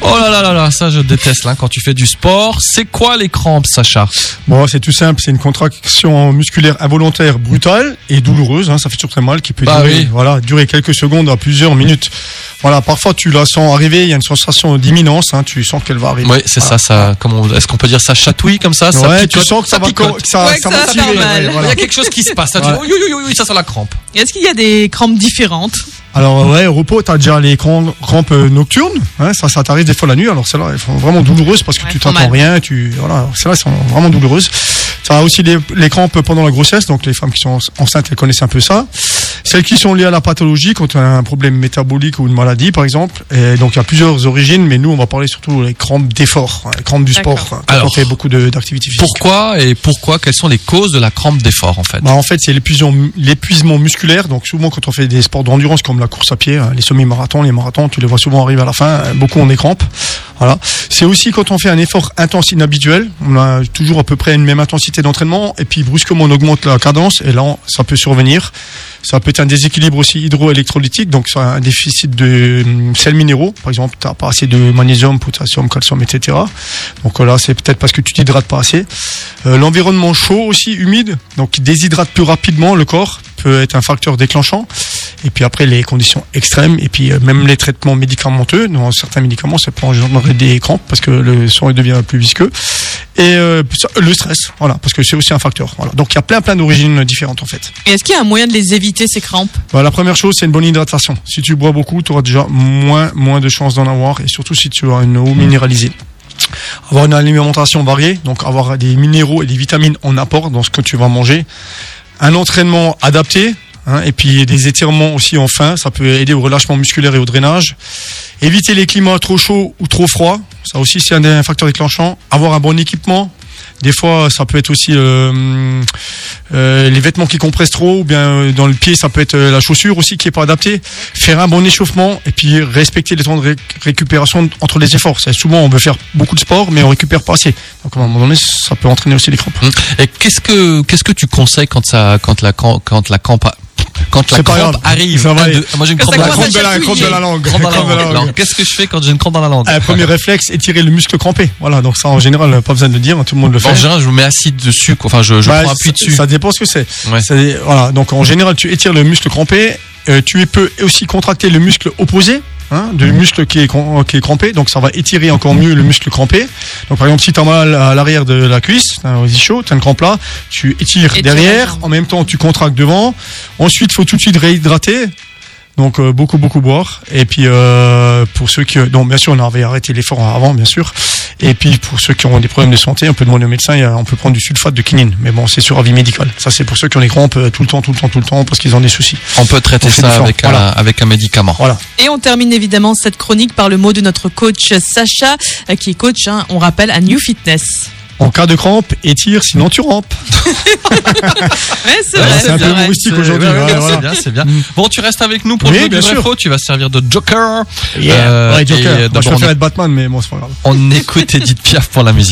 Oh là là. Oh là là là là, ça je déteste là quand tu fais du sport. C'est quoi les crampes, Sacha? Bon, c'est tout simple, c'est une contraction musculaire involontaire brutale et douloureuse, hein, ça fait toujours très mal, qui peut Bah durer, oui. voilà, durer quelques secondes à plusieurs minutes. Voilà, parfois tu la sens arriver, il y a une sensation d'imminence, hein, tu sens qu'elle va arriver. Oui, c'est ça, ça. Comment Est-ce qu'on peut dire ça chatouille comme ça, ça Ouais, picote, tu sens que ça, va, picote. co- que ça, Ouais, ça que va tirer. fait mal. ouais, voilà. Il y a quelque chose qui se passe. Ça, Ouais. oui, oui, oui, ça sent la crampe. Est-ce qu'il y a des crampes différentes? Alors ouais, au repos, t'as déjà les cram- crampes euh, nocturnes, hein, ça, ça t'arrive des fois la nuit. Alors celles-là, elles sont vraiment douloureuses parce que Ouais, tu t'entends rien, tu voilà, celles-là elles sont vraiment douloureuses. T'as aussi les, les crampes pendant la grossesse, donc les femmes qui sont enceintes, elles connaissent un peu ça. Celles qui sont liées à la pathologie, quand on a un problème métabolique ou une maladie, par exemple. Et donc il y a plusieurs origines, mais nous on va parler surtout des crampes d'effort, hein, les crampes du sport, hein, quand Alors, on fait beaucoup de- d'activités physiques. Pourquoi et pourquoi Quelles sont les causes de la crampe d'effort en fait? Bah, en fait, c'est l'épuisement, l'épuisement musculaire. Donc, souvent, quand on fait des sports d'endurance comme la course à pied, hein, les semi-marathons, les marathons, tu les vois souvent arriver à la fin. euh, Beaucoup ont des crampes. Voilà. C'est aussi quand on fait un effort intense inhabituel. On a toujours à peu près une même intensité d'entraînement. Et puis, brusquement, on augmente la cadence. Et là, ça peut survenir. Ça peut être un déséquilibre aussi hydroélectrolytique. Donc, un déficit de hum, sels minéraux. Par exemple, tu pas assez de magnésium, potassium, calcium, etc. Donc, là, c'est peut-être parce que tu t'hydrates pas assez. Euh, L'environnement chaud aussi, humide, donc qui déshydrate plus rapidement le corps, peut être un facteur déclenchant. Et puis après, les conditions extrêmes, et puis euh, même les traitements médicamenteux, dans certains médicaments, ça peut engendrer des crampes parce que le sang devient plus visqueux. Et euh, le stress, voilà, parce que c'est aussi un facteur. Voilà. Donc il y a plein plein d'origines différentes en fait. Et est-ce qu'il y a un moyen de les éviter, ces crampes? Bah, la première chose, c'est une bonne hydratation. Si tu bois beaucoup, tu auras déjà moins, moins de chances d'en avoir, et surtout si tu as une eau minéralisée. Avoir une alimentation variée, donc avoir des minéraux et des vitamines en apport dans ce que tu vas manger. Un entraînement adapté, hein, et puis des étirements aussi en fin, ça peut aider au relâchement musculaire et au drainage. Éviter les climats trop chauds ou trop froids, ça aussi c'est un des facteurs déclenchants. Avoir un bon équipement. Des fois, ça peut être aussi euh, euh, les vêtements qui compressent trop, ou bien euh, dans le pied, ça peut être euh, la chaussure aussi qui est pas adaptée. Faire un bon échauffement et puis respecter les temps de ré- récupération entre les efforts. Souvent on veut faire beaucoup de sport, mais on récupère pas assez. Donc à un moment donné, ça peut entraîner aussi les crampes. Et qu'est-ce que qu'est-ce que tu conseilles quand ça quand la quand la a- quand la crampe arrive Ça va Un, aller. deux. Moi j'ai une crampe la crampe de la langue. Crampe dans la Crampe de la langue. langue. Alors, Qu'est-ce que je fais quand j'ai une crampe dans la langue Un premier réflexe, étirer le muscle crampé. Voilà, donc ça en général, pas besoin de le dire, tout le monde le fait. En général, je me mets assis dessus. quoi. Enfin, je, je Bah, prends appui ça- dessus. Ça dépend ce que c'est. Ouais. C'est- Voilà, donc en général, tu étires le muscle crampé. euh, tu peux aussi contracter le muscle opposé. Hein, du muscle qui est, qui est crampé, donc ça va étirer encore mieux le muscle crampé. Donc par exemple, si tu as mal à l'arrière de la cuisse, t'as un chaud, tu as une crampe là, tu étires Étire derrière, jambe. en même temps tu contractes devant. Ensuite, il faut tout de suite réhydrater. Donc euh, beaucoup beaucoup boire. Et puis euh, pour ceux qui donc bien sûr on avait arrêté l'effort avant bien sûr. Et puis pour ceux qui ont des problèmes de santé on peut demander au médecin a- on peut prendre du sulfate de quinine. Mais bon c'est sur avis médical. Ça c'est pour ceux qui ont les crampes euh, tout le temps tout le temps tout le temps parce qu'ils ont des soucis. On peut traiter On ça avec un, Voilà. avec un médicament. voilà. Et on termine évidemment cette chronique par le mot de notre coach Sacha, euh, qui est coach, hein, on rappelle, à New Fitness. En cas de crampe étire sinon tu rampes Ouais, c'est Ouais, vrai, c'est un peu humoristique aujourd'hui ouais, ouais, ouais, C'est voilà. bien, c'est bien. Bon, tu restes avec nous pour Oui, le bien sûr. Tu vas servir de Joker. Yeah. Euh, ouais et Joker Moi, je d'abord, préfère être Batman mais bon c'est pas grave on écoute Edith Piaf pour la musique.